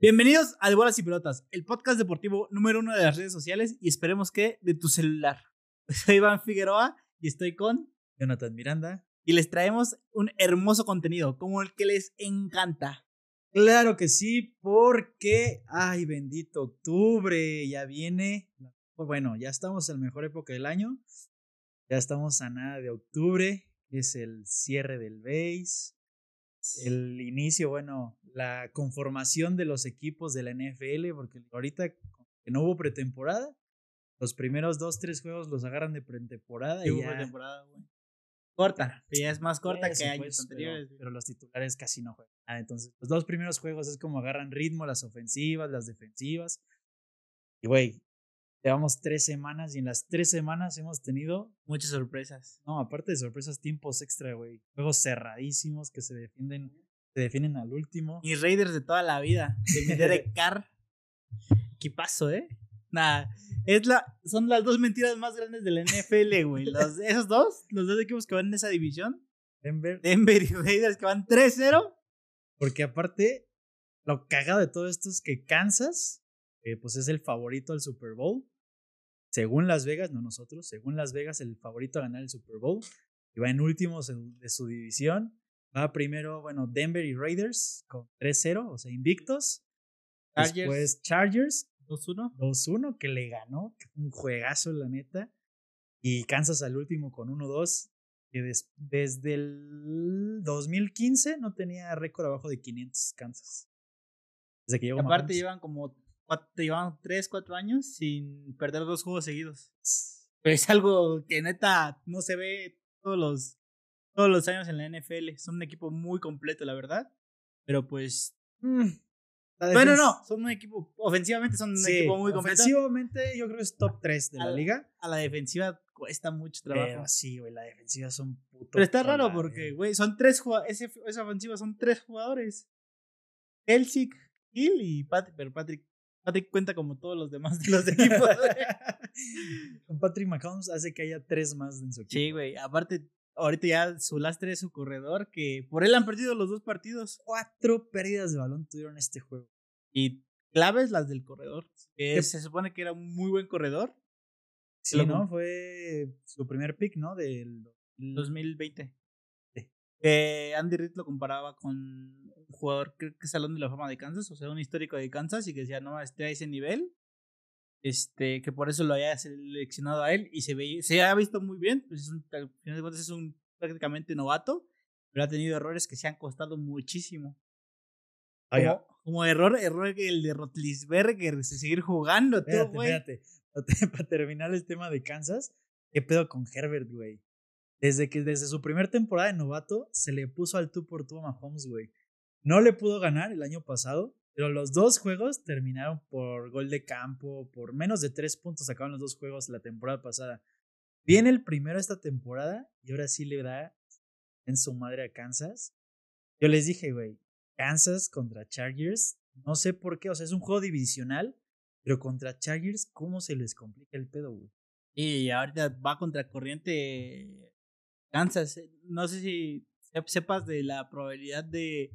Bienvenidos a De Bolas y Pelotas, el podcast deportivo número uno de las redes sociales y esperemos que de tu celular. Soy Iván Figueroa y estoy con Jonathan Miranda. y les traemos un hermoso contenido como el que les encanta. Claro que sí, porque, ay, bendito octubre, ya viene. Pues Bueno, ya estamos en la mejor época del año. Ya estamos a nada de octubre, que es el cierre del base, el inicio, bueno, la conformación de los equipos de la NFL, porque ahorita que no hubo pretemporada. Los primeros dos, tres juegos los agarran de pretemporada y hubo ya. temporada, güey. Corta, ya es más corta Eso, que años pues, anteriores. Pero, pero los titulares casi no juegan. Ah, entonces, los dos primeros juegos es como agarran ritmo, las ofensivas, las defensivas. Y, güey, llevamos tres semanas y en las tres semanas hemos tenido, Muchas sorpresas. no, aparte de sorpresas, tiempos extra, güey. Juegos cerradísimos que se defienden, se defienden al último. Mis Raiders de toda la vida. De mi Derek Carr. ¿Qué pasó, eh? Nada. Es la, son las dos mentiras más grandes de la NFL, güey. Los, esos dos, los dos equipos que van en esa división. Denver. Denver y Raiders que van 3-0. Porque aparte, lo cagado de todo esto es que Kansas, eh, pues es el favorito al Super Bowl. Según Las Vegas, no nosotros, según Las Vegas, el favorito a ganar el Super Bowl. Y va en últimos en- de su división. Va primero, bueno, Denver y Raiders con 3-0, o sea, invictos. Chargers. Después Chargers, 2-1. 2-1, que le ganó. Un juegazo, la neta. Y Kansas al último con 1-2. Que des- desde el 2015 no tenía récord abajo de 500 Kansas. Desde que llegó aparte Mahomes. llevan como cuatro, llevan 3, 4 años sin perder dos juegos seguidos. Pero es algo que neta no se ve todos los, todos los años en la NFL. Son un equipo muy completo, la verdad. Pero pues. Mm, Bueno, defensa- no, son un equipo. Ofensivamente son un Sí, equipo muy completo. Ofensivamente, yo creo que es top 3 de la liga. A la defensiva cuesta mucho trabajo. Pero sí, güey, la defensiva son putos. Pero está raro porque, güey. son tres jugadores. Esa ofensiva son tres jugadores: Kelsey, Hill y Patrick. Pero Patrick, Patrick cuenta como todos los demás de los equipos. Patrick Mahomes hace que haya tres más en su equipo. sí, güey. Aparte, ahorita ya su lastre es su corredor, que por él han perdido los dos partidos. Cuatro pérdidas de balón tuvieron este juego. Y claves las del corredor. Que ¿Qué- se supone que era un muy buen corredor. Sí, ¿no? Fue su primer pick, ¿no? Del 2020. Eh, Andy Reid lo comparaba con un jugador, creo que es Salón de la Fama de Kansas, o sea, un histórico de Kansas, y que decía, no, esté a ese nivel. Este, que por eso lo haya seleccionado a él y se ve, se ha visto muy bien, pues es un, al final de cuentas es un prácticamente novato, pero ha tenido errores que se han costado muchísimo. Ay, Como, como error, error el de Rotlisberger, seguir jugando, Espérate, güey. espérate. Para terminar el tema de Kansas, ¿qué pedo con Herbert, güey? Desde que desde su primer temporada de novato se le puso al tú por tú a Mahomes, güey. No le pudo ganar el año pasado, pero los dos juegos terminaron por gol de campo, por menos de tres puntos acaban los dos juegos la temporada pasada. Viene el primero esta temporada y ahora sí le da en su madre a Kansas. Yo les dije, güey, Kansas contra Chargers, no sé por qué, o sea, es un juego divisional, pero contra Chargers, ¿cómo se les complica el pedo, güey? Y ahorita va contra corriente Kansas. eh, No sé si sep- sepas de la probabilidad de,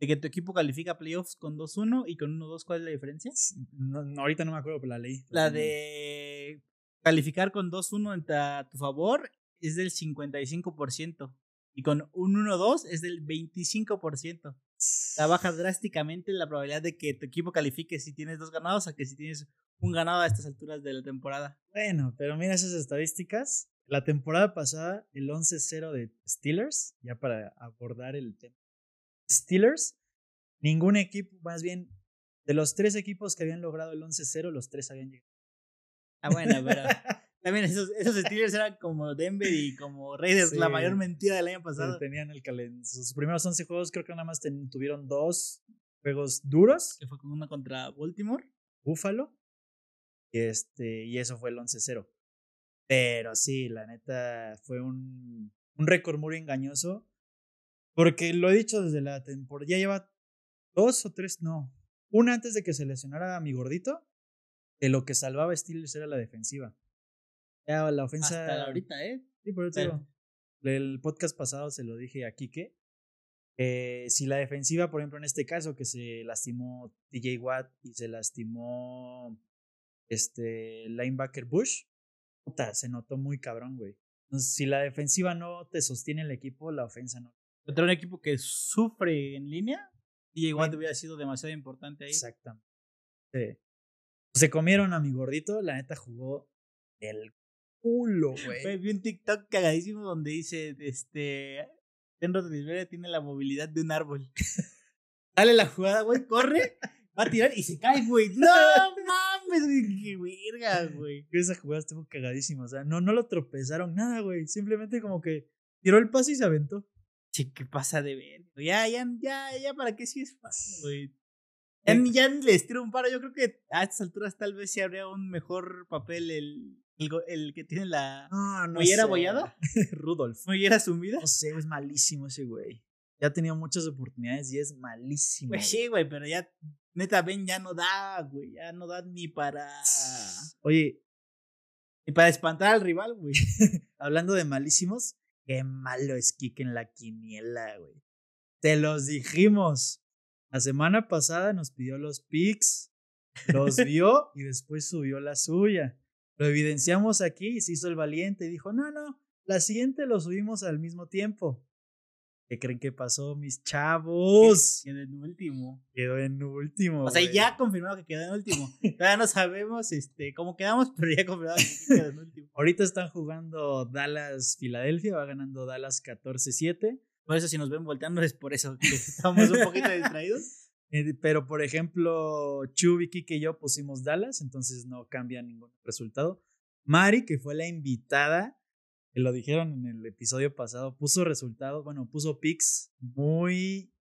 de que tu equipo califica a playoffs con 2-1 y con 1-2. ¿Cuál es la diferencia? No, no, ahorita no me acuerdo, pero la leí. La de calificar con 2-1 en ta- a tu favor es del 55%. Y con un 1-2 es del 25%. O sea, baja drásticamente la probabilidad de que tu equipo califique si tienes dos ganados a que si tienes un ganado a estas alturas de la temporada. Bueno, pero mira esas estadísticas. La temporada pasada, el 11-0 de Steelers, ya para abordar el tema. Steelers, ningún equipo, más bien, de los tres equipos que habían logrado el 11-0, los tres habían llegado. Ah, bueno, pero también esos, esos Steelers eran como Denver y como Raiders, la mayor mentira del año pasado. Tenían el calen sus primeros 11 juegos, creo que nada más ten- tuvieron dos juegos duros, Que fue con una contra Baltimore. Búfalo, y, este, y eso fue el 11-0. Pero sí, la neta fue un, un récord muy engañoso. Porque lo he dicho desde la temporada. Ya lleva dos o tres, no. Una antes de que se lesionara a mi gordito. De lo que salvaba Steelers era la defensiva. Ya la ofensa. Hasta ahorita, ¿eh? Sí, por eso Pero-. El podcast pasado se lo dije a Quique. Eh, si la defensiva, por ejemplo, en este caso, que se lastimó DJ Watt y se lastimó este linebacker Bush, puta, se notó muy cabrón, güey. Entonces, si la defensiva no te sostiene el equipo, la ofensa no. Contra un equipo que sufre en línea, DJ Watt hubiera sido demasiado importante ahí. Exactamente. Sí. Se comieron a mi gordito, la neta jugó el culo, güey. Vi un TikTok cagadísimo donde dice, este, Ben Roethlisberger tiene la movilidad de un árbol. Dale la jugada, güey, corre, va a tirar y se cae, güey. No mames, qué verga, güey. Esa jugada estuvo cagadísima, o sea, no, no lo tropezaron nada, güey. Simplemente como que tiró el pase y se aventó. Che, ¿qué pasa de ver? Ya, ya, ya, ya, ¿para qué sí es fácil, güey? Ya, ni- ya les tiro un paro. Yo creo que a estas alturas tal vez sí habría un mejor papel el, el, el que tiene la No, no mollera sé. abollada, Rudolf. mollera sumida. No sé, es malísimo ese güey. Ya ha tenido muchas oportunidades y es malísimo. Pues sí, güey, pero ya, neta, Ben ya no da, güey. Ya no da ni para. Oye, Ni para espantar al rival, güey. hablando de malísimos, qué malo es Kike en la quiniela, güey. Te los dijimos. La semana pasada nos pidió los pics, los vio y después subió la suya. Lo evidenciamos aquí y se hizo el valiente y dijo, no, no, la siguiente lo subimos al mismo tiempo. ¿Qué creen que pasó, mis chavos? Quedó en último. Quedó en último. O sea, güey. ya confirmado que quedó en último. Todavía no sabemos este, cómo quedamos, pero ya confirmado que quedó en último. Ahorita están jugando Dallas-Filadelfia, va ganando Dallas 14-7. Por eso, si nos ven volteando, es por eso que estamos un poquito distraídos. Eh, Pero, por ejemplo, Chubi, Kike y yo pusimos Dallas, entonces no cambia ningún resultado. Mari, que fue la invitada, que lo dijeron en el episodio pasado, puso resultados, bueno, puso picks muy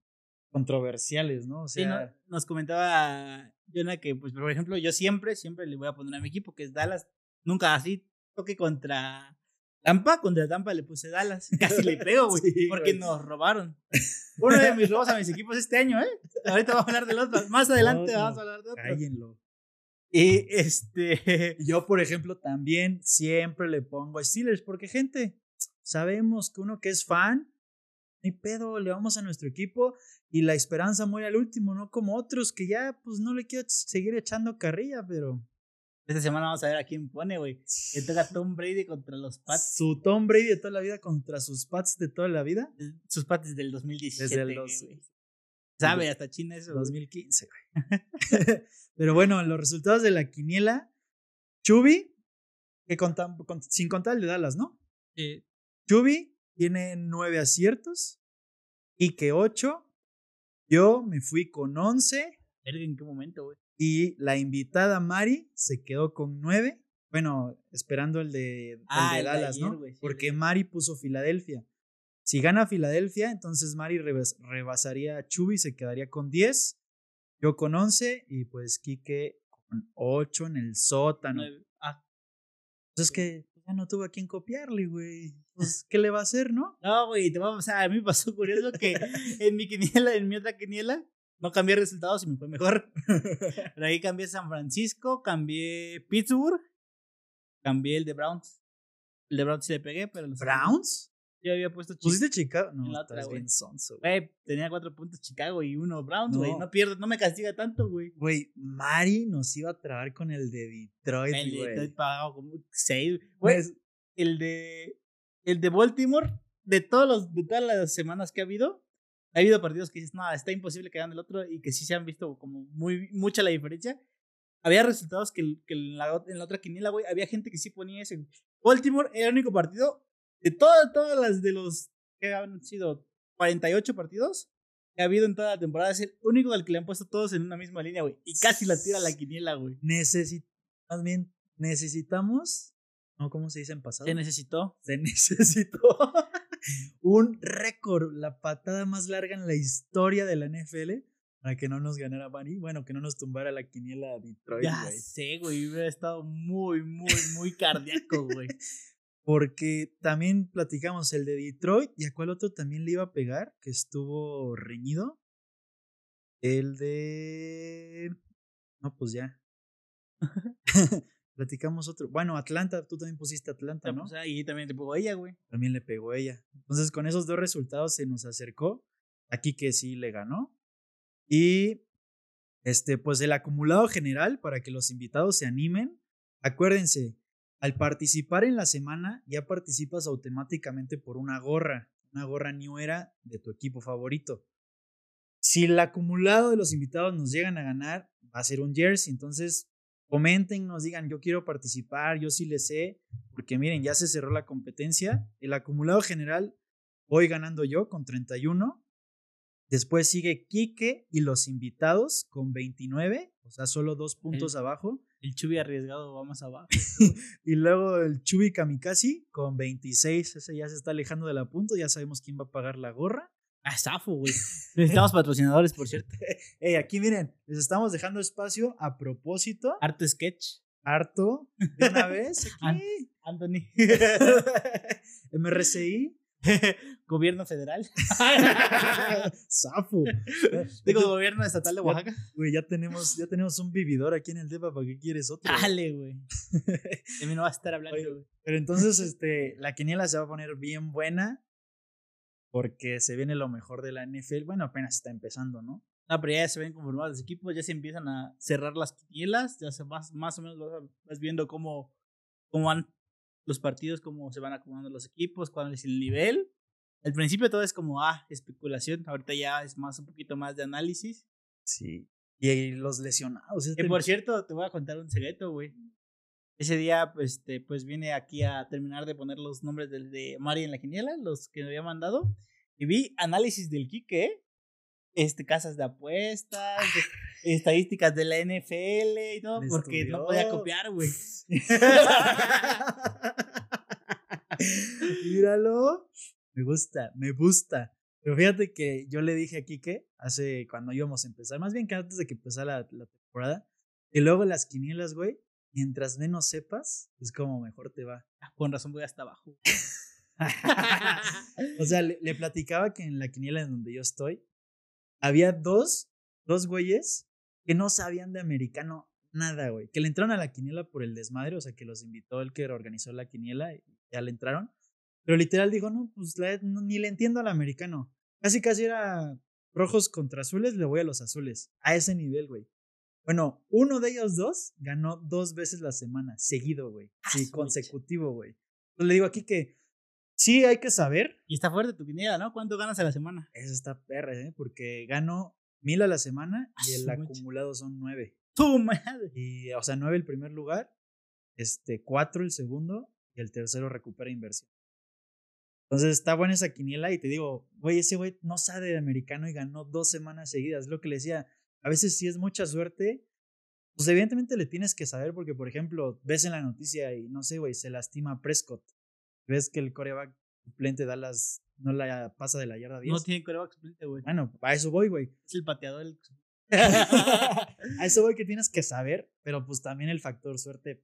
controversiales, ¿no? O Sí, sea, ¿no? Nos comentaba Jonah que, pues, por ejemplo, yo siempre, siempre le voy a poner a mi equipo, que es Dallas. Nunca así toque contra Tampa, contra Tampa le puse Dallas. Casi le pego, güey, Sí, porque nos robaron. Uno de mis robos a mis equipos este año, ¿eh? Ahorita vamos a hablar del otro. Más adelante No, vamos a hablar de otro. cállenlo. Y este. Yo, por ejemplo, también siempre le pongo a Steelers, porque, gente, sabemos que uno que es fan, hay pedo, le vamos a nuestro equipo y la esperanza muere al último, no como otros que ya, pues no le quiero seguir echando carrilla, pero. Esta semana vamos a ver a quién pone, güey. Que toca Tom Brady contra los Pats. Su Tom Brady de toda la vida contra sus Pats de toda la vida. Sus Pats del 2017. Desde el dos-. Sabe hasta China eso. güey. 2015, güey. Pero bueno, los resultados de la quiniela. Chubi, que contan, con- sin contar el de Dallas, ¿no? Eh, Chubi tiene nueve aciertos. Y que ocho. Yo me fui con once. ¿En qué momento, güey? Y la invitada Mari se quedó con nueve. Bueno, esperando el de, el Ah, de el de Dallas, ayer, ¿no? sí, Porque. Mari puso Filadelfia. Si gana Filadelfia, entonces Mari rebas- rebasaría a Chubi, se quedaría con 10. Yo con 11 y pues Quique con 8 en el sótano. Ah, Entonces que ya no tuvo a quien copiarle, güey. Pues, ¿qué le va a hacer, no? No, güey, te vamos a. A mí me pasó curioso que en mi quiniela, en mi otra quiniela, no cambié resultados y me fue mejor. Pero ahí cambié San Francisco, cambié Pittsburgh, cambié el de Browns. El de Browns sí le pegué, pero los ¿Browns? Yo había puesto Chicago. ¿Pusiste Chicago? No, En la otra, estás güey. bien sonso, güey. Güey, tenía cuatro puntos Chicago y uno Browns, güey. No. No. pierdo, no me castiga tanto, güey. Güey, Mari nos iba a trabar con el de Detroit, El de güey. estoy pagado como seis. Güey, Pues, el de. El de Baltimore, de todos los, de todas las semanas que ha habido, ha habido partidos que dices, no, está imposible que gane el otro y que sí se han visto como muy mucha la diferencia. Había resultados que, que en, la, en la otra quiniela, güey, había gente que sí ponía ese. Baltimore era el único partido de todas, todas las de los que han sido 48 partidos que ha habido en toda la temporada. Es el único al que le han puesto todos en una misma línea, güey. Y casi la tira la quiniela, güey. necesi- más bien, necesitamos, ¿no? ¿Cómo se dice en pasado? Se necesitó. Se necesitó un récord, la patada más larga en la historia de la NFL para que no nos ganara Bunny. Bueno, que no nos tumbara la quiniela a Detroit, Ya güey. sé, güey. Hubiera estado muy, muy, muy cardíaco, güey. Porque también platicamos el de Detroit y a cuál otro también le iba a pegar, que estuvo reñido. El de. No, pues ya. platicamos otro. Bueno, Atlanta, tú también pusiste Atlanta, ¿no? O sea, y también te pongo ella, güey. También le pegó ella. Entonces, con esos dos resultados se nos acercó. Aquí que sí le ganó. Y este, pues el acumulado general para que los invitados se animen. Acuérdense, al participar en la semana ya participas automáticamente por una gorra, una gorra New Era de tu equipo favorito. Si el acumulado de los invitados nos llegan a ganar, va a ser un jersey. Entonces, comenten, nos digan, yo quiero participar, yo sí le sé, porque miren, ya se cerró la competencia. El acumulado general, voy ganando yo con 31. Después sigue Quique y los invitados con 29, o sea, solo dos puntos abajo. El Chubi arriesgado va más abajo. y luego el Chubi Kamikaze con 26, ese ya se está alejando de la punto, ya sabemos quién va a pagar la gorra. Ah, zafo, güey. Necesitamos patrocinadores, por cierto. Ey, aquí miren, les estamos dejando espacio a propósito. Harto sketch. Harto. De una vez. Aquí. Anthony. MRCI. Gobierno federal. Zafo. Digo, gobierno estatal de Oaxaca. Güey, ya tenemos, ya tenemos un vividor aquí en el DEPA, ¿para qué quieres otro? Dale, güey. De mí no va a estar hablando, güey. Pero entonces, este, la quiniela se va a poner bien buena porque se viene lo mejor de la NFL. Bueno, apenas está empezando, ¿no? No, pero ya se ven conformados los equipos, ya se empiezan a cerrar las quinielas, ya se vas, más o menos vas, viendo cómo, cómo van los partidos, cómo se van acomodando los equipos, cuál es el nivel. Al principio todo es como, ah, especulación, ahorita ya es más un poquito más de análisis. Sí. Y los lesionados. Que por cierto, te voy a contar un secreto, güey. Ese día, pues, este, pues vine aquí a terminar de poner los nombres de, de Mari en la quiniela, los que me había mandado. Y vi análisis del Quique, este, casas de apuestas, estadísticas de la NFL y todo, porque no podía copiar, güey. Míralo. Me gusta, me gusta. Pero fíjate que yo le dije a Kike hace cuando íbamos a empezar, más bien que antes de que empezara la, temporada, que luego las quinielas, güey, mientras menos sepas, es como mejor te va. Ah, con razón voy hasta abajo. o sea, le, le, platicaba que en la quiniela en donde yo estoy, había dos, dos güeyes que no sabían de americano nada, güey. Que le entraron a la quiniela por el desmadre, o sea, que los invitó el que organizó la quiniela y ya le entraron. Pero literal digo, no, pues ni le entiendo al americano. Casi, casi era rojos contra azules, le voy a los azules. A ese nivel, güey. Bueno, uno de ellos dos ganó dos veces la semana, seguido, güey. Ah, sí, consecutivo, güey. Pues le digo aquí que sí hay que saber. Y está fuerte tu quiniela, ¿no? ¿Cuánto ganas a la semana? Eso está perra, ¿eh? Porque gano mil a la semana y el acumulado son nueve. ¡Tu madre! Y, o sea, nueve el primer lugar, este, cuatro el segundo y el tercero recupera inversión. Entonces está buena esa quiniela y te digo, güey, ese güey no sabe de americano y ganó dos semanas seguidas. lo que le decía, a veces si es mucha suerte, pues evidentemente le tienes que saber porque, por ejemplo, ves en la noticia y no sé, güey, se lastima Prescott. Ves que el coreback suplente da las, no la pasa de la yarda 10. No tiene coreback suplente, güey. Bueno, a eso voy, güey. Es el pateador. a eso voy que tienes que saber, pero pues también el factor suerte.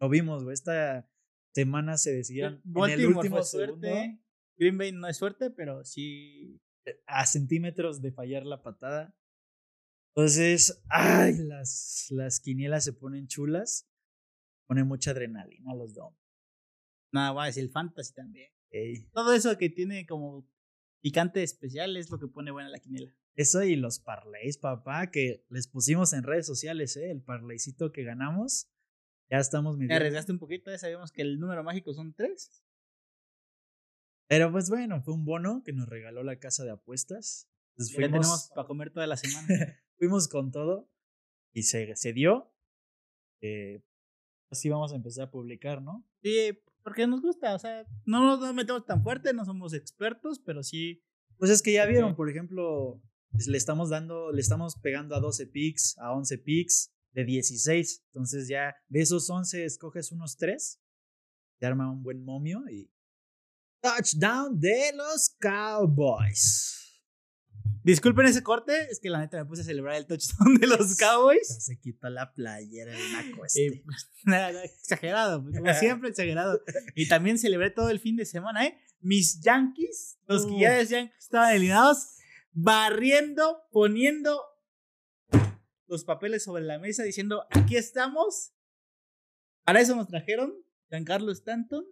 Lo vimos, güey. Esta semana se decidieron en el último suerte. Green Bay no es suerte, pero sí eh, a centímetros de fallar la patada. Entonces, ay, las, las quinielas se ponen chulas. Pone mucha adrenalina a los dos. Nada más, el fantasy también. Todo eso que tiene como picante especial es lo que pone buena la quiniela. Eso y los parlays, papá, que les pusimos en redes sociales, ¿eh? El parlaycito que ganamos. Ya estamos midiendo. arriesgaste un poquito, ya sabíamos que el número mágico son tres. Pero pues bueno, fue un bono que nos regaló la casa de apuestas. Entonces fuimos, ya tenemos para comer toda la semana. fuimos con todo y se, se dio. Eh, así vamos a empezar a publicar, ¿no? Sí, porque nos gusta, o sea, no nos metemos tan fuerte, no somos expertos, pero sí. Pues es que ya vieron, por ejemplo, le estamos dando, le estamos pegando a 12 picks, a 11 picks de 16. Entonces ya de esos 11 escoges unos 3, te arma un buen momio y touchdown de los Cowboys. Disculpen ese corte, es que la neta me puse a celebrar el touchdown de los Cowboys. Se quitó la playera el naco este. nada, exagerado, pues, como siempre exagerado. Y también celebré todo el fin de semana, ¿eh? Mis Yankees, los que ya decían que estaban eliminados, barriendo, poniendo los papeles sobre la mesa, diciendo, aquí estamos. Para eso nos trajeron Giancarlo Stanton.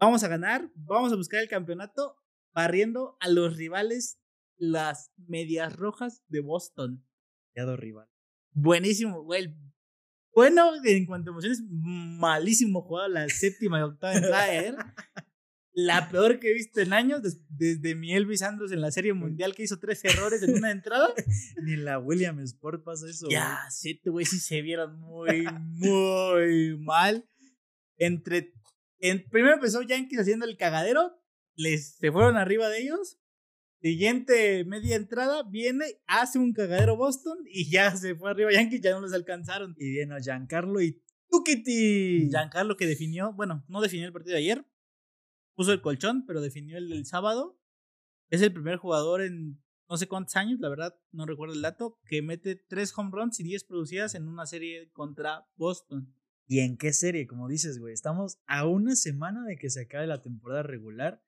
Vamos a ganar, vamos a buscar el campeonato, barriendo a los rivales las medias rojas de Boston. Rival. Buenísimo, güey. Bueno, en cuanto a emociones, malísimo jugado la séptima y octava entrada ayer. La peor que he visto en años, des- desde mi Elvis Andrews en la Serie Mundial que hizo tres errores en una entrada. Ni en la William Sport pasa eso. Ya, sí, güey, sí se vieron muy, muy mal. Entre. En, primero empezó Yankees haciendo el cagadero. Les, se fueron arriba de ellos. Siguiente media entrada, viene, hace un cagadero Boston y ya se fue arriba Yankees, ya no los alcanzaron. Y viene Giancarlo y Tukiti. Giancarlo que definió, bueno, no definió el partido de ayer, puso el colchón, pero definió el del sábado. Es el primer jugador en no sé cuántos años, la verdad, no recuerdo el dato, que mete tres home runs y 10 producidas en una serie contra Boston. ¿Y en qué serie? Como dices, güey, estamos a una semana de que se acabe la temporada regular.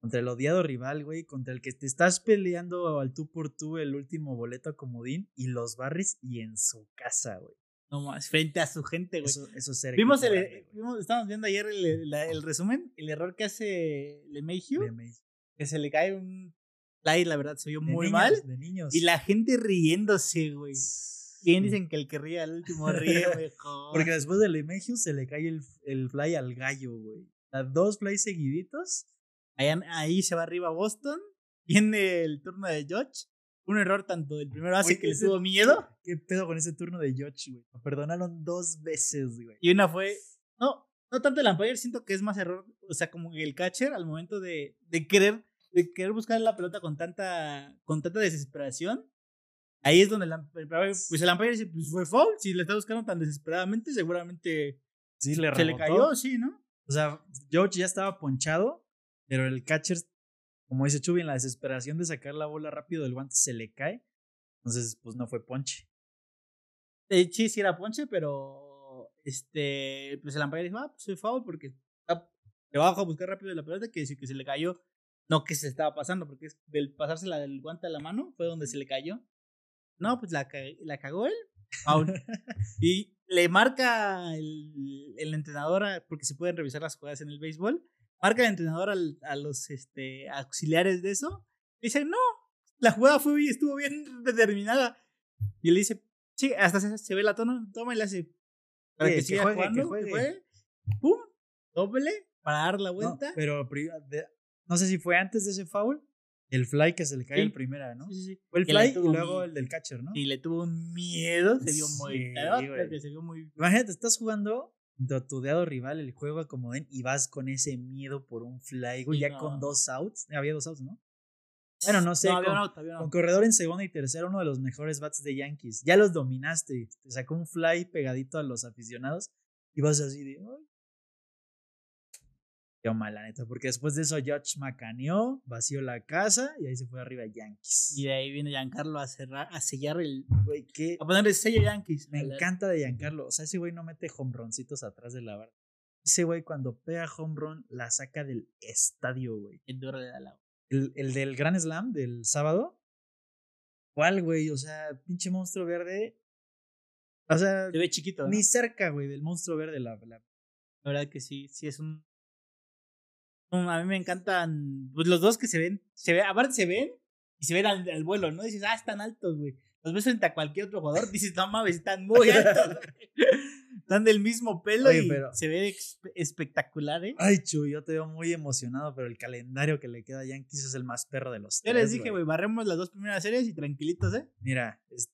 Contra el odiado rival, güey, contra el que te estás peleando al tú por tú el último boleto a comodín y los barris y en su casa, güey. No más, frente a su gente, güey. Eso, eso es ser Vimos el, grande, vimos- estábamos viendo ayer el, la- el resumen, el error que hace De me- que se le cae un play, la verdad, se vio de muy niños, mal. De niños. Y la gente riéndose, güey. ¿Quién dicen que el que ríe al último ríe mejor? Porque después del Lemegio se le cae el, el fly al gallo, güey. Las dos flies seguiditos. Ahí, ahí se va arriba Boston. Viene el turno de George. Un error tanto del primero Güey, que le tuvo miedo. ¿Qué pedo con ese turno de George, güey? Lo perdonaron dos veces, güey. Y una fue. No, no tanto el umpire, siento que es más error. O sea, como el catcher al momento de, de querer. De querer buscar la pelota con tanta. con tanta desesperación. Ahí es donde el umpire, pues el umpire dice, pues fue foul. Si le está buscando tan desesperadamente, seguramente Sí, le se le cayó, sí, ¿no? O sea, George ya estaba ponchado, pero el catcher, como dice Chubi, en la desesperación de sacar la bola rápido del guante se le cae. Entonces, pues no fue ponche. Eh, sí, sí era ponche, pero este, pues el umpire dijo, ah, pues fue foul porque ah, le bajo a buscar rápido la pelota que, que se le cayó. No que se estaba pasando, porque es del pasársela del guante a la mano fue donde se le cayó. No, pues la, la cagó él. Foul. y le marca el, el entrenador, a- porque se pueden revisar las jugadas en el béisbol, marca el entrenador al- a los este, auxiliares de eso. Dice, no, la jugada fue bien, estuvo bien determinada. Y él dice, sí, hasta se, se ve la tono, toma y le hace. Para que, que siga juegue, jugando, que juegue. juegue. Pum, doble, para dar la No, vuelta. pero pri- de- no sé si fue antes de ese foul, el fly que se le cae Sí. el primera, ¿no? Sí, sí, sí. Fue el le fly y luego el del catcher, ¿no? Y le tuvo un miedo, se vio muy que se vio muy Imagínate, estás jugando tu deado rival el juego a como den y vas con ese miedo por un fly, güey, Sí, ya no. con dos outs. Había dos outs, ¿no? Bueno, no sé. No, con, out, corredor en segunda y tercera, uno de los mejores bats de Yankees. Ya los dominaste. Te sacó un fly pegadito a los aficionados y vas así de. Ay. Qué mal, la neta. Porque después de eso, George macaneó, vació la casa y ahí se fue arriba Yankees. Y de ahí viene Giancarlo a cerrar, a sellar el. Güey, qué. a ponerle sello Yankees. Me encanta de Giancarlo. O sea, ese güey no mete hombroncitos atrás de la barra. Ese güey cuando pega home run la saca del estadio, güey. el duro da la- El, el del Grand Slam del sábado. ¿Cuál, güey? O sea, pinche monstruo verde. O sea, Se ve chiquito. ¿no? ni cerca, güey, del monstruo verde. La, la- La verdad que sí, sí es un. A mí me encantan. Pues los dos que se ven. Se ve, aparte se ven y se ven al, al vuelo, ¿no? Dices, ah, están altos, güey. Los ves frente a cualquier otro jugador, dices, no mames, están muy altos. güey". están del mismo pelo Oye, y pero- se ve espectacular, ¿eh? Ay, Chuy, yo te veo muy emocionado, pero el calendario que le queda a Yankees es el más perro de los tres, les dije, güey, barremos las dos primeras series y tranquilitos, ¿eh? Mira, es,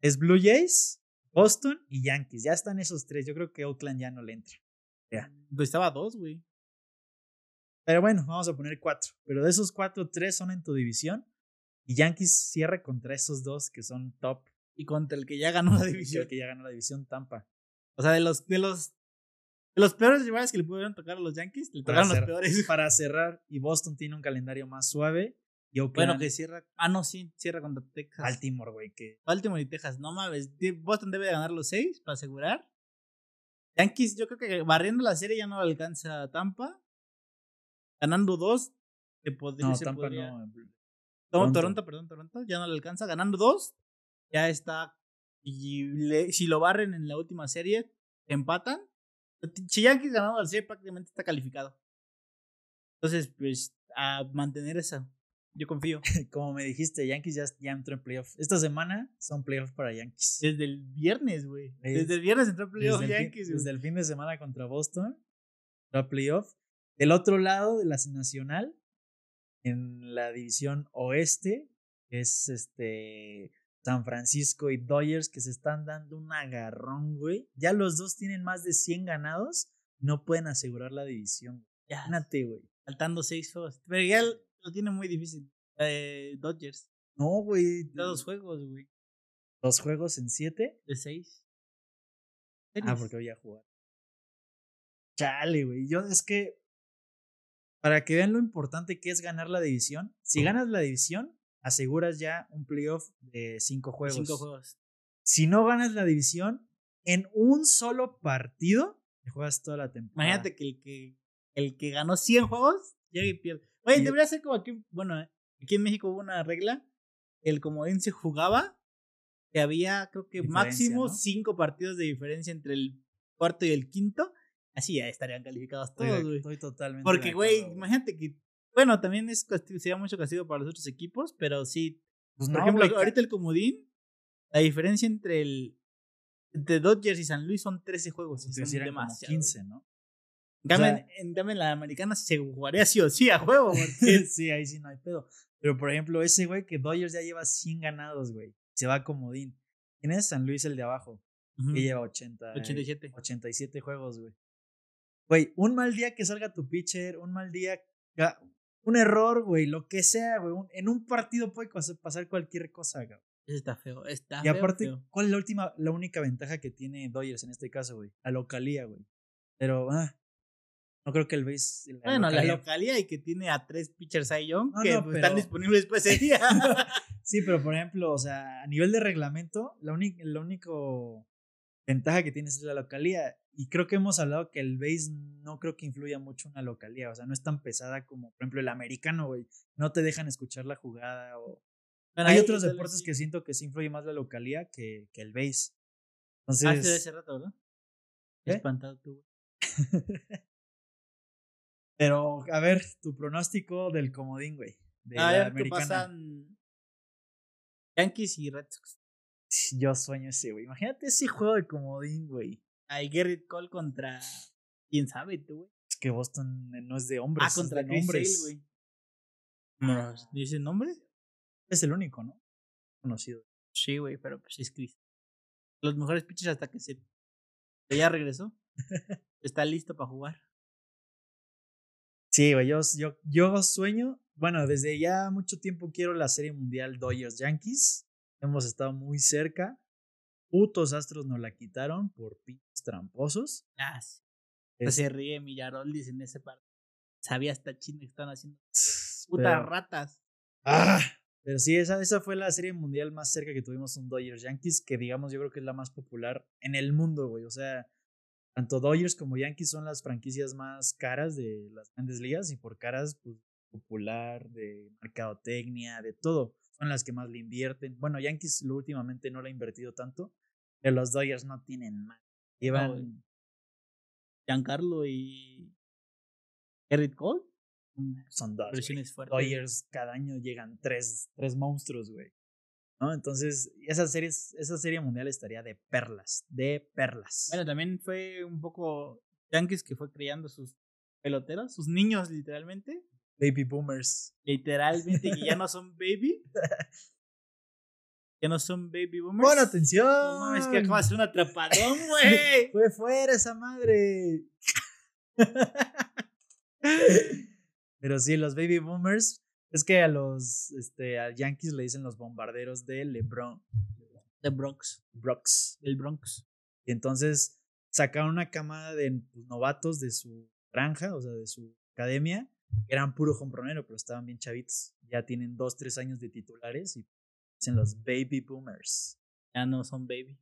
es Blue Jays, Boston y Yankees. Ya están esos tres. Yo creo que Oakland ya no le entra. Ya. Pues estaba a dos, güey. Pero bueno, vamos a poner cuatro. Pero de esos cuatro, tres son en tu división. Y Yankees cierra contra esos dos que son top. Y contra el que ya ganó la El división. que ya ganó la división Tampa. O sea, de los, de los, de los peores rivales que le pudieron tocar a los Yankees, le tocaron los peores. Para cerrar, y Boston tiene un calendario más suave. Y Oakland, Bueno, que cierra. Ah, no, sí, cierra contra Texas. Baltimore, güey, que Baltimore y Texas. No mames. Boston debe de ganar los seis para asegurar. Yankees, yo creo que barriendo la serie ya no alcanza a Tampa. Ganando dos, se podría. no, se Tampa podría- no. Toronto. Toronto. Perdón, Toronto. Ya no le alcanza. Ganando dos, ya está. Y le- si lo barren en la última serie, empatan. Si Yankees ganado la serie, prácticamente está calificado. Entonces, pues, a mantener esa. Yo confío. Como me dijiste, Yankees ya, ya entró en playoff. Esta semana son playoffs para Yankees. Desde el viernes, güey. Es- Desde el viernes entró en playoff desde, el fin, Yankees, güey. desde el fin de semana contra Boston, entró playoff. Del otro lado de la nacional, en la división oeste, es este San Francisco y Dodgers que se están dando un agarrón, güey. Ya los dos tienen más de 100 ganados, no pueden asegurar la división. Ya, Imagínate, güey. faltando seis juegos. Pero ya lo tiene muy difícil. Eh, Dodgers. No, güey. Da dos juegos, güey. Dos juegos en siete. De seis. Ah, porque voy a jugar. Chale, güey. Yo es que. Para que vean lo importante que es ganar la división. Si ganas la división, aseguras ya un playoff de cinco juegos. Cinco juegos. Si no ganas la división, en un solo partido, te juegas toda la temporada. Imagínate que el que el que ganó 100 juegos llega y pierde. Oye, debería ser como aquí, bueno, aquí en México hubo una regla, el comodín se jugaba, que había creo que Diferencia, máximo ¿no? 5 partidos de diferencia entre el cuarto y el quinto, así ya estarían calificados todos, güey. estoy totalmente. Porque, güey, imagínate que, bueno, también es castigo, sería mucho castigo para los otros equipos, pero sí, Pues por no, ejemplo, ahorita el comodín, la diferencia entre el entre Dodgers y San Luis son 13 juegos. y son eran como demasiados. 15, ¿no? Cambio, sea- en- la americana se jugaría sí o sí a juego. porque- sí, ahí sí no hay pedo. Pero por ejemplo, ese güey que Dodgers ya lleva 100 ganados, güey. Se va a comodín. ¿Quién es San Luis, el de abajo? Que lleva 80, eh, 87. 87 juegos, güey. Güey, un mal día que salga tu pitcher, un mal día, un error, güey, lo que sea, güey. un- en un partido puede pasar cualquier cosa, güey. Está feo. Está Y feo, aparte, feo. ¿cuál es la última, la única ventaja que tiene Dodgers en este caso, güey? La localía, güey. Pero, ah, no creo que el base. la Bueno, la localía- y que tiene a tres pitchers Cy Young No, que no, pues, pero- están disponibles para ese día. Sí, pero por ejemplo, o sea, a nivel de reglamento, la única la único ventaja que tienes es la localía. Y creo que hemos hablado que el base no creo que influya mucho en la localía. O sea, no es tan pesada como, por ejemplo, el americano, güey. No te dejan escuchar la jugada. O... Hay otros deportes que siento que sí influye más la localía que, que el base. Ah, sí, de Entonces, ese rato, ¿verdad? ¿Qué? Espantado tú, güey. pero a ver, tu pronóstico del comodín, güey. De A la ver qué pasan Yankees y Red Sox. Yo sueño ese, güey. Imagínate ese juego de comodín, güey. Hay Garrett Cole contra. ¿Quién sabe tú, güey? Es que Boston no es de hombres. Ah, contra es de. Sale, güey. No, ¿Dice nombre? Es el único, ¿no? Conocido. Sí, güey, pero pues es Chris. Los mejores pitchers hasta que se. ya regresó. Está listo para jugar. Sí, güey, yo, yo, yo sueño. Bueno, desde ya mucho tiempo quiero la serie mundial Dodgers Yankees. Hemos estado muy cerca. Putos astros nos la quitaron por pinches tramposos. Ah, sí. Es- Se ríe Millaroldis en ese par. Sabía hasta chino que están haciendo. pero- Putas ratas. ¡Ah! Pero sí, esa, esa fue la serie mundial más cerca que tuvimos un Dodgers Yankees, que digamos yo creo que es la más popular en el mundo, güey. O sea, tanto Dodgers como Yankees son las franquicias más caras de las grandes ligas y por caras, pues popular, de mercadotecnia, de todo. Son las que más le invierten. Bueno, Yankees lo últimamente no le ha invertido tanto, pero los Dodgers no tienen más. Llevan... Giancarlo y. Garrett Cole. Mm, son dos. Dodgers cada año llegan tres, tres monstruos, güey. ¿No? Entonces, esa serie, esa serie mundial estaría de perlas, de perlas. Bueno, también fue un poco Yankees que fue criando sus peloteros, sus niños literalmente. Baby boomers. Literalmente, que ya no son baby. Ya no son baby boomers. ¡Pon atención! No mames, que acaba de ser un atrapadón, güey. Fue fuera esa madre. Pero sí, los baby boomers. Es que a los este, a Yankees le dicen los bombarderos de LeBron. The Bronx. Brooks. El Bronx. Y entonces sacaron una camada de pues, novatos de su granja, o sea, de su academia. Eran puro hombronero, pero estaban bien chavitos. Ya tienen dos, tres años de titulares y dicen los baby boomers. Ya no son baby.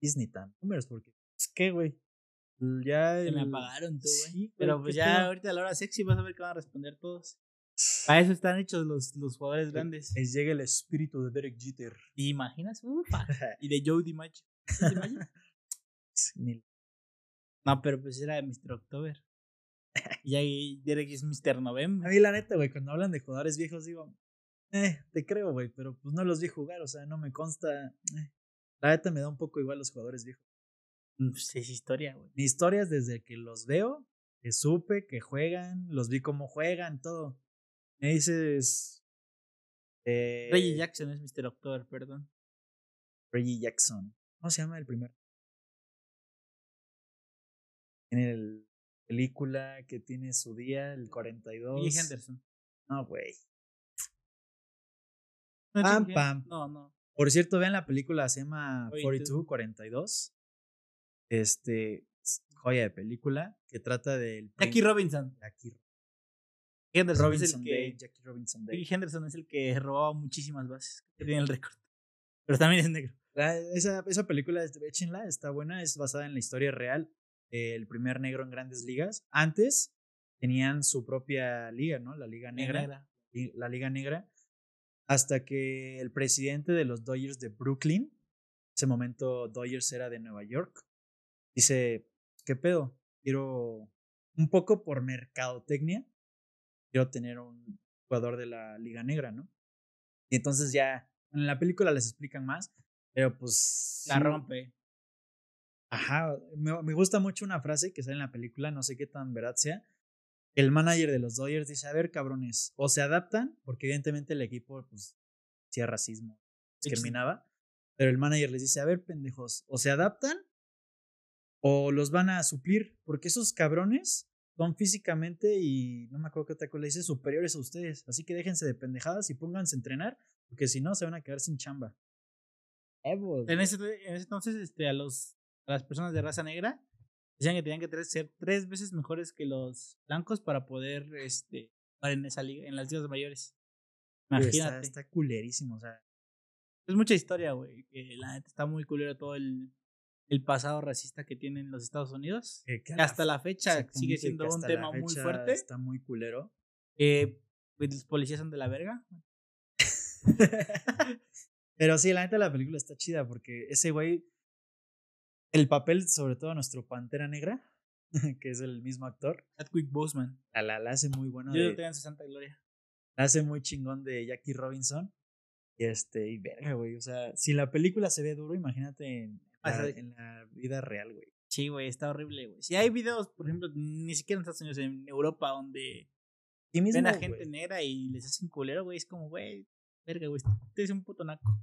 Disney tan boomers, porque es que, güey. Ya Se me apagaron tú, güey. Sí, Pero ¿qué pues ya ahorita a la hora sexy vas a ver que van a responder todos. Para eso están hechos los, los jugadores grandes. Les llega el espíritu de Derek Jeter. ¿Te imaginas? Ufa. Y de Joe DiMaggio. ¿Te imaginas? No, pero pues era de Mr. October. Y ahí Derek es Mr. A November. mí, la neta, güey, cuando hablan de jugadores viejos, digo, eh, te creo, güey, pero pues no los vi jugar, o sea, no me consta. eh. La neta me da un poco igual los jugadores viejos. Pues es historia, güey. Mi historia es desde que los veo, que supe que juegan, los vi cómo juegan, todo. Me dices. Eh, Reggie Jackson es Mr. October, perdón. Reggie Jackson. ¿Cómo se llama el primero? Tiene el película que tiene su día, el 42. Y Henderson. No, güey. No, Pam, pam. No, no. Por cierto, vean la película, se llama 42. 42, 42. Este, es joya de película que trata del. Jackie Robinson. Jackie Henderson Robinson es el Day. que. Jackie Robinson Day. Henderson es el que robaba muchísimas bases. Que tiene el récord. Pero también es negro. La- esa, esa película, es- échenla, está buena, es basada en la historia real. El primer negro en grandes ligas. Antes tenían su propia liga, ¿no? La Liga Negra. La Liga Negra. Hasta que el presidente de los Dodgers de Brooklyn, en ese momento Dodgers era de Nueva York, dice, ¿qué pedo? Quiero, un poco por mercadotecnia, quiero tener un jugador de la Liga Negra, ¿no? Y entonces ya, en la película les explican más, pero pues... La sí, rompe. Ajá, me, me gusta mucho una frase que sale en la película, no sé qué tan verdad sea. El manager de los Dodgers dice, a ver, cabrones, o se adaptan, porque evidentemente el equipo, pues, hacía racismo, discriminaba, pero el manager les dice, a ver, pendejos, o se adaptan o los van a suplir, porque esos cabrones son físicamente y no me acuerdo qué otra cosa le dice, superiores a ustedes, así que déjense de pendejadas y pónganse a entrenar, porque si no se van a quedar sin chamba. En ese, en ese entonces, este, a los las personas de raza negra decían que tenían que ser tres veces mejores que los blancos para poder este jugar en esa liga, en las ligas mayores. Imagínate. Está, está culerísimo, o sea, Es mucha historia, güey. Que la neta está muy culero todo el, el pasado racista que tienen los Estados Unidos. que Que hasta la fecha sigue siendo un tema muy fuerte. Está muy culero. Eh, pues, los policías son de la verga. Pero sí, la neta la película está chida porque ese güey, el papel, sobre todo nuestro Pantera Negra, que es el mismo actor, Chadwick Boseman. la, la, la hace muy bueno. Yo de- lo tengo en su santa gloria. la hace muy chingón de Jackie Robinson. Y este, y verga, güey. O sea, si la película se ve duro, imagínate en, Ah, la, sí. en la vida real, güey. Sí, güey, está horrible, güey. Si hay videos, por ejemplo, ni siquiera en Estados Unidos, en Europa, donde Y mismo, ven a gente negra y les hacen culero, güey, es como, güey, verga, güey, te es un puto naco.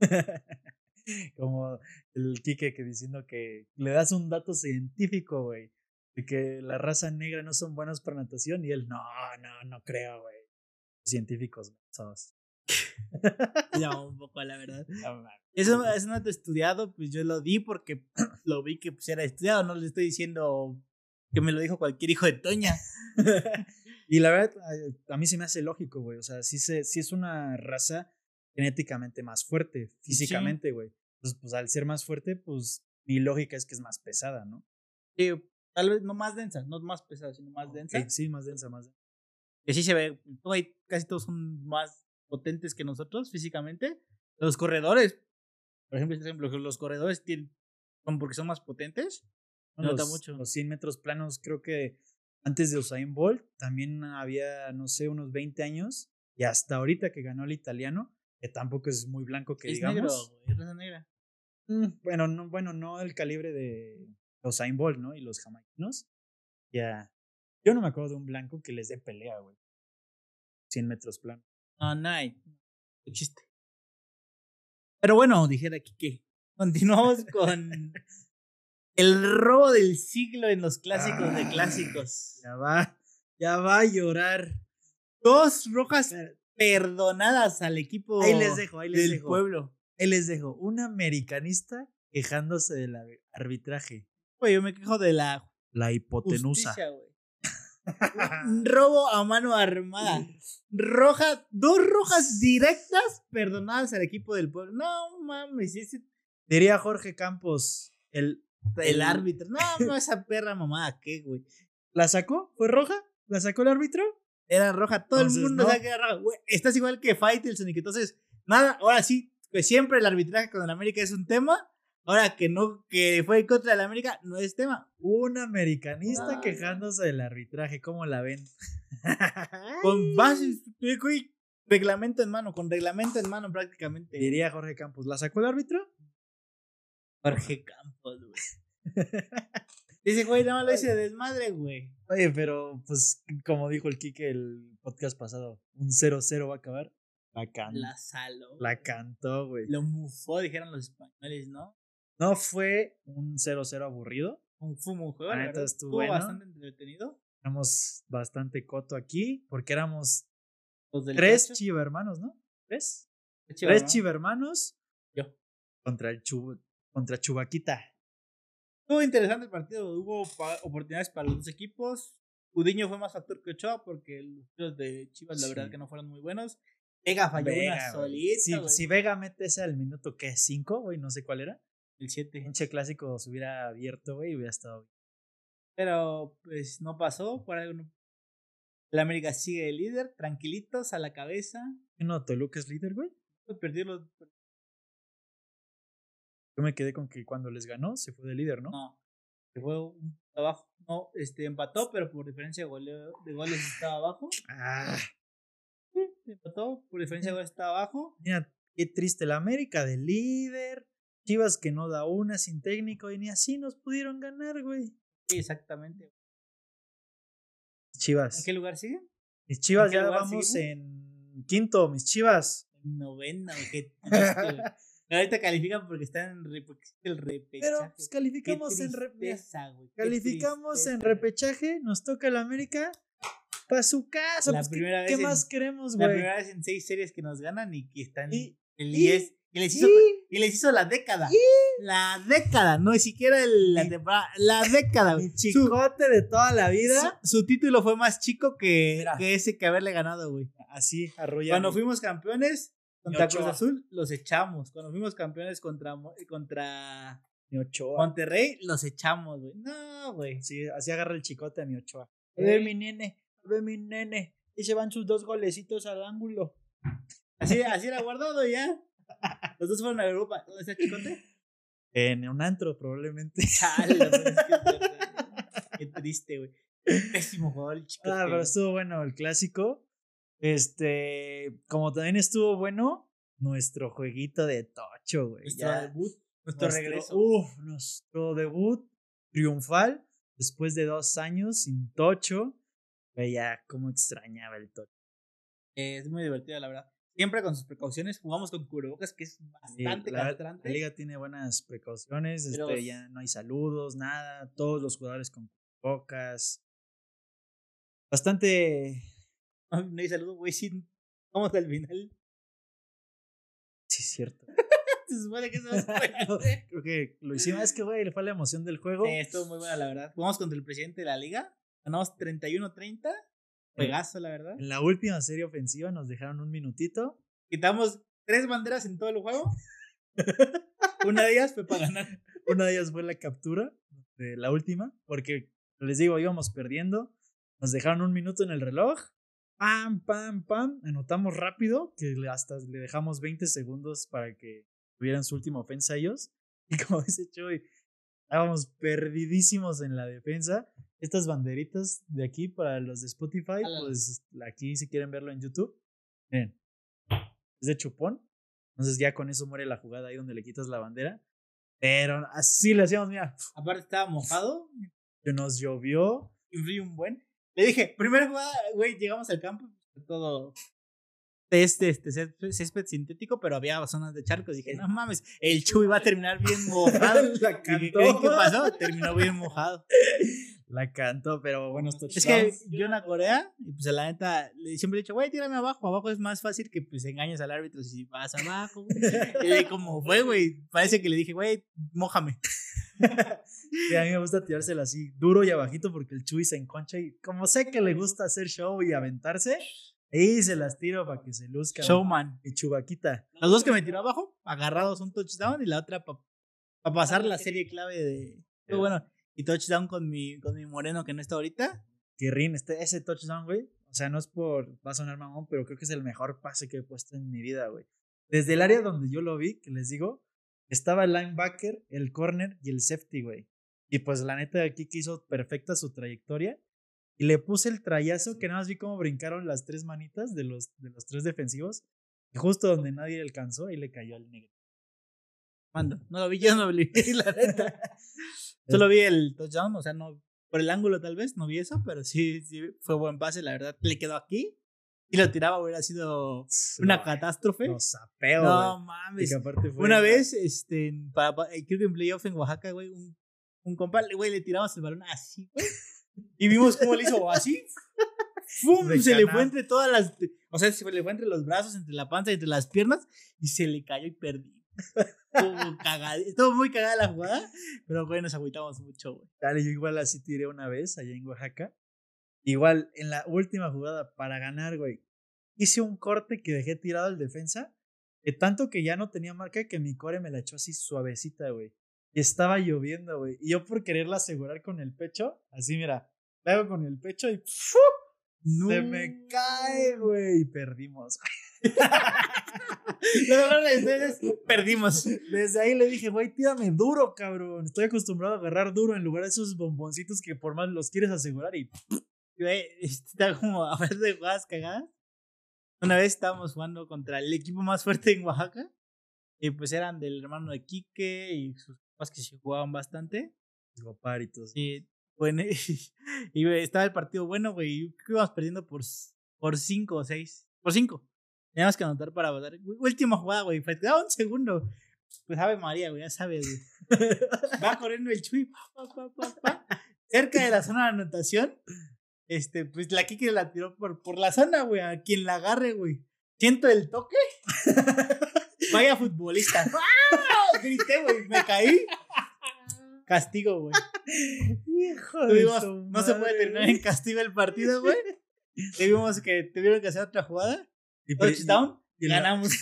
Como el Quique que diciendo que le das un dato científico, güey. De que la raza negra no son buenos para natación. Y él, no, no, no creo, güey. Científicos, mensos. Ya, un poco, la verdad. No. Eso es un dato estudiado, pues yo lo di porque lo vi que pues, era estudiado, no le estoy diciendo que me lo dijo cualquier hijo de Toña. y la verdad, a- a mí se me hace lógico, güey. O sea, sí, se, sí es una raza genéticamente más fuerte, físicamente, güey. Entonces, pues al ser más fuerte, pues mi lógica es que es más pesada, ¿no? Sí, tal vez no más densa, no más pesada, sino más densa. Sí, más densa, más densa. Que sí se ve, casi todos son más potentes que nosotros físicamente. Los corredores, por ejemplo, este ejemplo, los corredores tienen, como porque son más potentes, se nota mucho. los 100 metros planos, creo que antes de Usain Bolt también había, no sé, unos 20 años. Y hasta ahorita que ganó el italiano, que tampoco es muy blanco que es digamos. negro, es raza negra. Mm, bueno, no, bueno, no el calibre de Usain Bolt, ¿no? Y los jamaicanos. Ya. Yo no me acuerdo de un blanco que les dé pelea, güey. 100 metros plano. No, no. No existe. Pero bueno, dijera aquí que continuamos con el robo del siglo en los clásicos de Ah. clásicos. Ya va, ya va a llorar. Dos rojas perdonadas al equipo Ahí les dejo, ahí les del dejo. pueblo. Ahí les dejo. Un americanista quejándose del ar- arbitraje. Güey, yo me quejo de la La hipotenusa. justicia, robo a mano armada. Roja, dos rojas directas perdonadas al equipo del pueblo. No mames, ese Diría Jorge Campos, el, El árbitro. No, no, esa perra mamada, ¿qué, güey? ¿La sacó? ¿Fue roja? ¿La sacó el árbitro? Era roja. Todo Entonces, el mundo no. sabe que era roja. Güey, estás igual que Faitelson y que entonces, nada, ahora sí, que siempre el arbitraje con el América es un tema. Ahora que no, que fue en contra de la América, no es tema. Un americanista Ah. quejándose del arbitraje, ¿cómo la ven? Con base, güey, reglamento en mano, con reglamento en mano prácticamente. Diría Jorge Campos, ¿la sacó el árbitro? Jorge Campos, güey. Dice, güey, no lo hice de desmadre, güey. Oye, pero pues como dijo el Kike el podcast pasado, un 0-0 va a acabar. La, can- La saló. la cantó, güey. Lo mufó, dijeron los españoles, ¿no? No fue un 0-0 aburrido. Un fumo juego, La verdad, estuvo bueno. bastante entretenido. Éramos bastante coto aquí porque éramos tres chiva hermanos, ¿no? ¿Tres? Tres chiva hermanos Yo. contra el contra Chubaquita. Estuvo interesante el partido. Hubo oportunidades para los dos equipos. Udiño fue más factor que Ochoa porque los tiros de Chivas, la verdad, que no fueron muy buenos. Vega falló Vega, una solita. Si, Vega mete ese al minuto que es 5, güey, no sé cuál era. El 7. Pinche clásico se hubiera abierto, güey, y hubiera estado bien. Pero pues no pasó. Por algo no- El América sigue de líder, tranquilitos a la cabeza. No, Toluca es líder, güey. Perdió los. Yo me quedé con que cuando les ganó se fue de líder, ¿no? No. Se fue un abajo. No, este empató, pero por diferencia de, goleo- de goles estaba abajo. Ah, Sí, empató, por diferencia de goles estaba abajo. mira, qué triste la América de líder. Chivas que no da una sin técnico y ni así nos pudieron ganar, güey. Sí, exactamente. Chivas. ¿En qué lugar siguen? Mis Chivas ya vamos en quinto, mis Chivas. En novena, qué triste. Ahorita califican porque están en el repechaje. Pero pues, Qué calificamos en tristeza, güey, qué calificamos en repechaje, nos toca el América para su casa. La pues, ¿qué- primera ¿Qué, vez en- más queremos, La güey? primera vez en seis series que nos ganan y que están Y- el y- 10. Y les hizo, Y- y les hizo la década. La década, no ni siquiera el- la temporada, la década. güey. Mi Su, chicote de toda la vida. su- su título fue más chico que, que ese que haberle ganado, güey. Así, arrolla. Cuando fuimos campeones contra. Cruz Azul, los echamos. Cuando fuimos campeones contra, contra Mi Ochoa. Monterrey, los echamos, güey. No, güey. Sí, así agarra el chicote a mi Ochoa. A ver, mi nene, a ver, mi nene. Y se van sus dos golecitos al ángulo. Así, así era guardado ya. Los dos fueron a Europa. ¿Dónde está Chicote? En un antro, probablemente. Qué triste, güey. Pésimo jugador el Chicote. Ah, pero estuvo bueno el clásico. Este, como también estuvo bueno, nuestro jueguito de Tocho, güey. Nuestro Ya, debut, nuestro, regreso. Uf, nuestro debut triunfal después de dos años sin Tocho. Güey, ya, cómo extrañaba el Tocho. Es muy divertido, la verdad. Siempre con sus precauciones. Jugamos con cubrebocas, que es Sí, bastante la, castrante. la liga tiene buenas precauciones, Pero- este, ya no hay saludos, nada, todos los jugadores con pocas. Bastante, No, hay saludo, güey. Vamos al final. sí, cierto. Se supone que eso es bueno. Creo que lo hicimos, es que, güey, le fue la emoción del juego. Sí, estuvo muy buena, la verdad. Jugamos contra el presidente de la liga. Ganamos 31-30. Juegazo, la verdad. En la última serie ofensiva nos dejaron un minutito. Quitamos tres banderas en todo el juego. Una de ellas fue para ganar. Una de ellas fue la captura de la última, porque les digo, íbamos perdiendo. Nos dejaron un minuto en el reloj. Pam, pam, pam. Anotamos rápido, que hasta le dejamos 20 segundos para que tuvieran su última ofensa ellos. Y como dice Chuy, estábamos perdidísimos en la defensa. Estas banderitas de aquí para los de Spotify, pues aquí si quieren verlo en YouTube. Miren, es de chupón. Entonces ya con eso muere la jugada ahí donde le quitas la bandera. Pero así lo hacíamos, mira. Aparte estaba mojado. Nos llovió. Influyó un buen. Le dije, primera jugada, güey, llegamos al campo. Todo este, este césped, sintético, pero había zonas de charcos. Dije, no mames, el Chuy va a terminar bien mojado. la ¿Y qué pasó? Terminó bien mojado. La cantó, pero bueno, Es que yo en la Corea, y pues la neta, le siempre he dicho, güey, tírame abajo. Abajo es más fácil que pues engañes al árbitro si vas abajo. güey". y como fue, güey, parece que le dije, güey, mójame. Y a mí me gusta tirársela así, duro y abajito, porque el Chuy se enconcha y como sé que le gusta hacer show y aventarse, ahí se las tiro para que se luzca. Showman. Y chubaquita. Los dos que me tiró abajo, agarrados un touchdown y la otra para pasar la serie clave de. Pero bueno, y touchdown con mi, con mi moreno que no está ahorita. Que rin, este, ese touchdown, güey. O sea, no es por, va a sonar mamón, pero creo que es el mejor pase que he puesto en mi vida, güey. Desde el área donde yo lo vi, que les digo, Estaba el linebacker, el corner y el safety, güey. Y pues la neta de aquí que hizo perfecta su trayectoria. Y le puse el trayazo que nada más vi cómo brincaron las tres manitas de los, de los tres defensivos. Y justo donde nadie le alcanzó, ahí le cayó al negro. Mando. No lo vi, yo no lo vi, la neta. Solo vi el touchdown, o sea, no, por el ángulo tal vez, no vi eso, pero sí, sí fue buen pase, la verdad. Le quedó aquí. Y lo tiraba, hubiera sido una catástrofe. No, sapeo, No mames. Una vez, este, para, para- creo que en playoff en Oaxaca, güey, un, un compa, güey, le tiramos el balón así, güey. Y vimos cómo le hizo así. ¡Fum! Se le fue entre todas las. O sea, se le fue entre los brazos, entre la panza, entre las piernas. Y se le cayó y perdí. Estuvo cagada. Estuvo muy cagada la jugada. Pero, güey, nos agüitamos mucho, güey. Dale, yo igual así tiré una vez allá en Oaxaca. Igual, en la última jugada para ganar, güey, hice un corte que dejé tirado al defensa, de tanto que ya no tenía marca que mi core me la echó así suavecita, güey. Y estaba lloviendo, güey. Y yo por quererla asegurar con el pecho, así mira, la hago con el pecho y ¡fu! se me cae, güey. Y perdimos, güey. De ustedes, perdimos. Desde ahí le dije, güey, tírame duro, cabrón. Estoy acostumbrado a agarrar duro en lugar de esos bomboncitos que por más los quieres asegurar y Güey, está como a ver de jugadas cagadas. Una vez estábamos jugando contra el equipo más fuerte en Oaxaca. Y pues eran del hermano de Quique y sus papás que se jugaban bastante. goparitos. Y bueno, y estaba el partido bueno, güey. y creo que íbamos perdiendo por, por cinco o seis. Por cinco. Teníamos que anotar para votar. Última jugada, güey. Faltaba un segundo. Pues Ave María, güey, ya sabes, güey. Va corriendo el Chuy. pa, pa, pa, pa, pa. Cerca de la zona de anotación. Este, pues la Kike la tiró por, por la zona, güey. A quien la agarre, güey. Siento el toque. Vaya futbolista. Grité, güey. Me caí. Castigo, güey. Hijo Tuvimos- su no se puede terminar en castigo el partido, güey. Tuvimos que, tuvieron que hacer otra jugada. Y, Touchdown. y la- ganamos.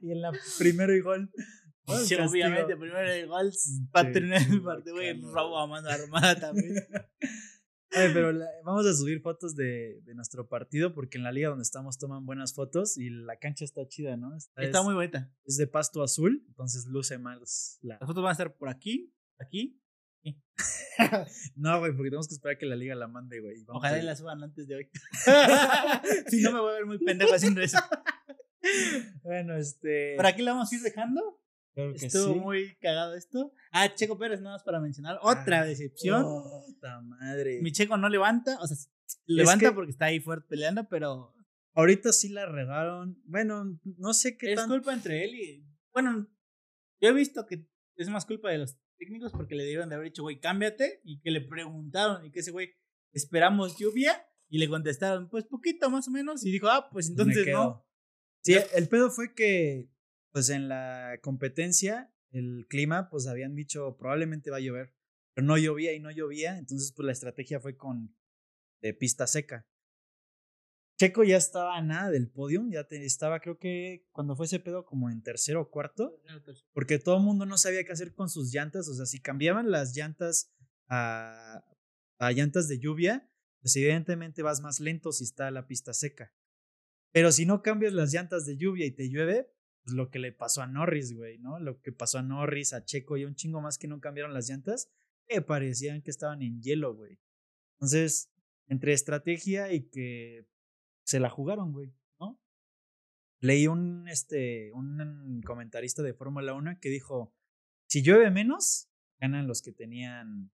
y en la primero y obviamente, primero el gol terminar el partido, güey. Robo a mano armada también. Ay, pero la- vamos a subir fotos de, de nuestro partido porque en la liga donde estamos toman buenas fotos y la cancha está chida, ¿no? Está, Está es, muy bonita. es de pasto azul, entonces luce más la... Las fotos van a estar por aquí, aquí. No, güey, porque tenemos que esperar que la liga la mande, güey. Ojalá y la suban antes de hoy. si no, me voy a ver muy pendejo haciendo eso. Bueno, este... Por aquí la vamos a ir dejando. Creo que Estuvo sí. muy cagado esto. Ah, Checo Pérez, nada más para mencionar. Otra Ah, decepción. Puta madre. Mi Checo no levanta, o sea, levanta que- porque está ahí fuerte peleando, pero Ahorita sí la regaron. Bueno, no sé qué es tan... culpa entre él y. Bueno, yo he visto que es más culpa de los técnicos porque le dieron de haber dicho, güey, cámbiate. Y que le preguntaron y que ese güey, esperamos lluvia. Y le contestaron, pues poquito más o menos. Y dijo, ah, pues entonces no. Sí, el pedo fue que, pues en la competencia, el clima, pues habían dicho probablemente va a llover, pero no llovía y no llovía, entonces pues la estrategia fue con de pista seca. Checo ya estaba a nada del podium, ya te- estaba creo que cuando fue ese pedo como en tercero o cuarto, porque todo el mundo no sabía qué hacer con sus llantas, o sea, si cambiaban las llantas a, a llantas de lluvia, pues evidentemente vas más lento si está la pista seca. Pero si no cambias las llantas de lluvia y te llueve, lo que le pasó a Norris, güey, ¿no? Lo que pasó a Norris, a Checo y a un chingo más que no cambiaron las llantas, que parecían que estaban en hielo, güey. Entonces, entre estrategia y que se la jugaron, güey, ¿no? Leí un, este, un comentarista de Fórmula 1 que dijo, si llueve menos, ganan los que tenían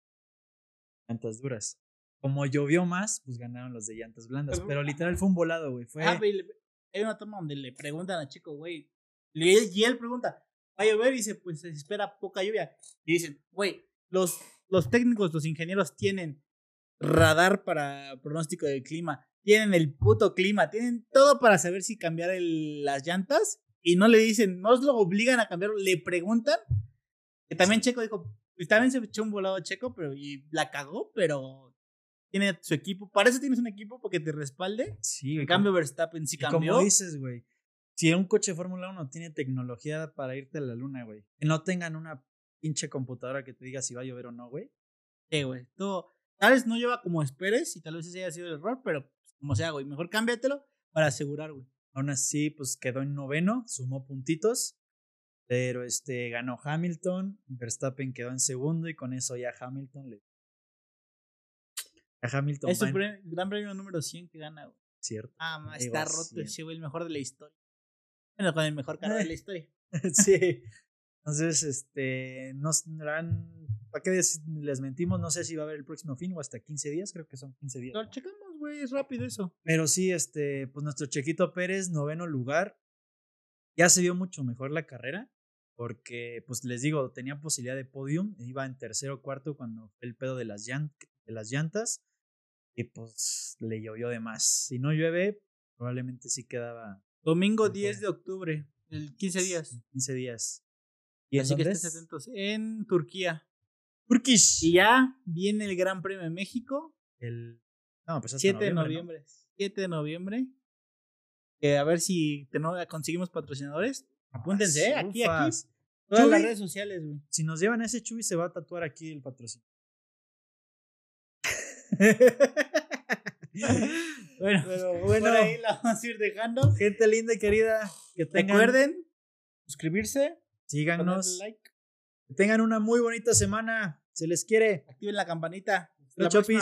llantas duras. Como llovió más, pues ganaron los de llantas blandas. Pero- literal fue un volado, güey. Fue... Ah, hay una toma donde le preguntan a Checo, güey. Y él, y él pregunta, ¿va a llover? Y dice, pues se espera poca lluvia. Y dicen, güey, los, los técnicos, los ingenieros tienen radar para pronóstico del clima, tienen el puto clima, tienen todo para saber si cambiar el- las llantas. Y no le dicen, no lo obligan a cambiarlo, le preguntan. Que también Checo dijo, pues también se echó un volado Checo, pero y la cagó, pero tiene su equipo. Para eso tienes un equipo, porque te respalde. Sí, En cambio, Verstappen sí Y como cambió. dices, güey, si un coche de Fórmula 1 tiene tecnología para irte a la luna, güey, que no tengan una pinche computadora que te diga si va a llover o no, güey. Sí, güey. Todo, tal vez no lleva como esperes y tal vez ese haya sido el error, pero pues, como sea, güey. Mejor cámbiatelo para asegurar, güey. Aún así, pues quedó en noveno, sumó puntitos. Pero este ganó Hamilton, Verstappen quedó en segundo y con eso ya Hamilton le. A Hamilton. Es su gran premio número 100 que gana, güey. Cierto. Ah, está roto 100. ese, güey, el mejor de la historia. Bueno, con el mejor carro de la historia. sí. Entonces, este, nos darán, ¿para qué les mentimos? No sé si va a haber el próximo fin o hasta 15 días, creo que son 15 días. Lo checamos, güey, es rápido eso. Pero sí, este, pues nuestro Chequito Pérez, noveno lugar, ya se vio mucho mejor la carrera, porque, pues les digo, tenía posibilidad de podium, iba en tercero o cuarto cuando fue el pedo de las, de las llantas, y pues le llovió de más. Si no llueve, probablemente sí quedaba Domingo Mejor. 10 de octubre, el 15 días. 15 días. ¿Y Así que dónde estés es? atentos. En Turquía. Turkish. Y ya viene el Gran Premio de México, El, no, pues hasta 7 de ¿no? noviembre. 7 de noviembre. A ver si te no, conseguimos patrocinadores. Apúntense, ¿eh? aquí, aquí. Todas las redes sociales, güey. Si nos llevan a ese Chuy, se va a tatuar aquí el patrocinio. Bueno, Pero bueno, por ahí la vamos a ir dejando. gente linda y querida, que tengan, Recuerden suscribirse, síganos, like, que tengan una muy bonita semana. Se les quiere. activen la campanita. Hasta la próxima.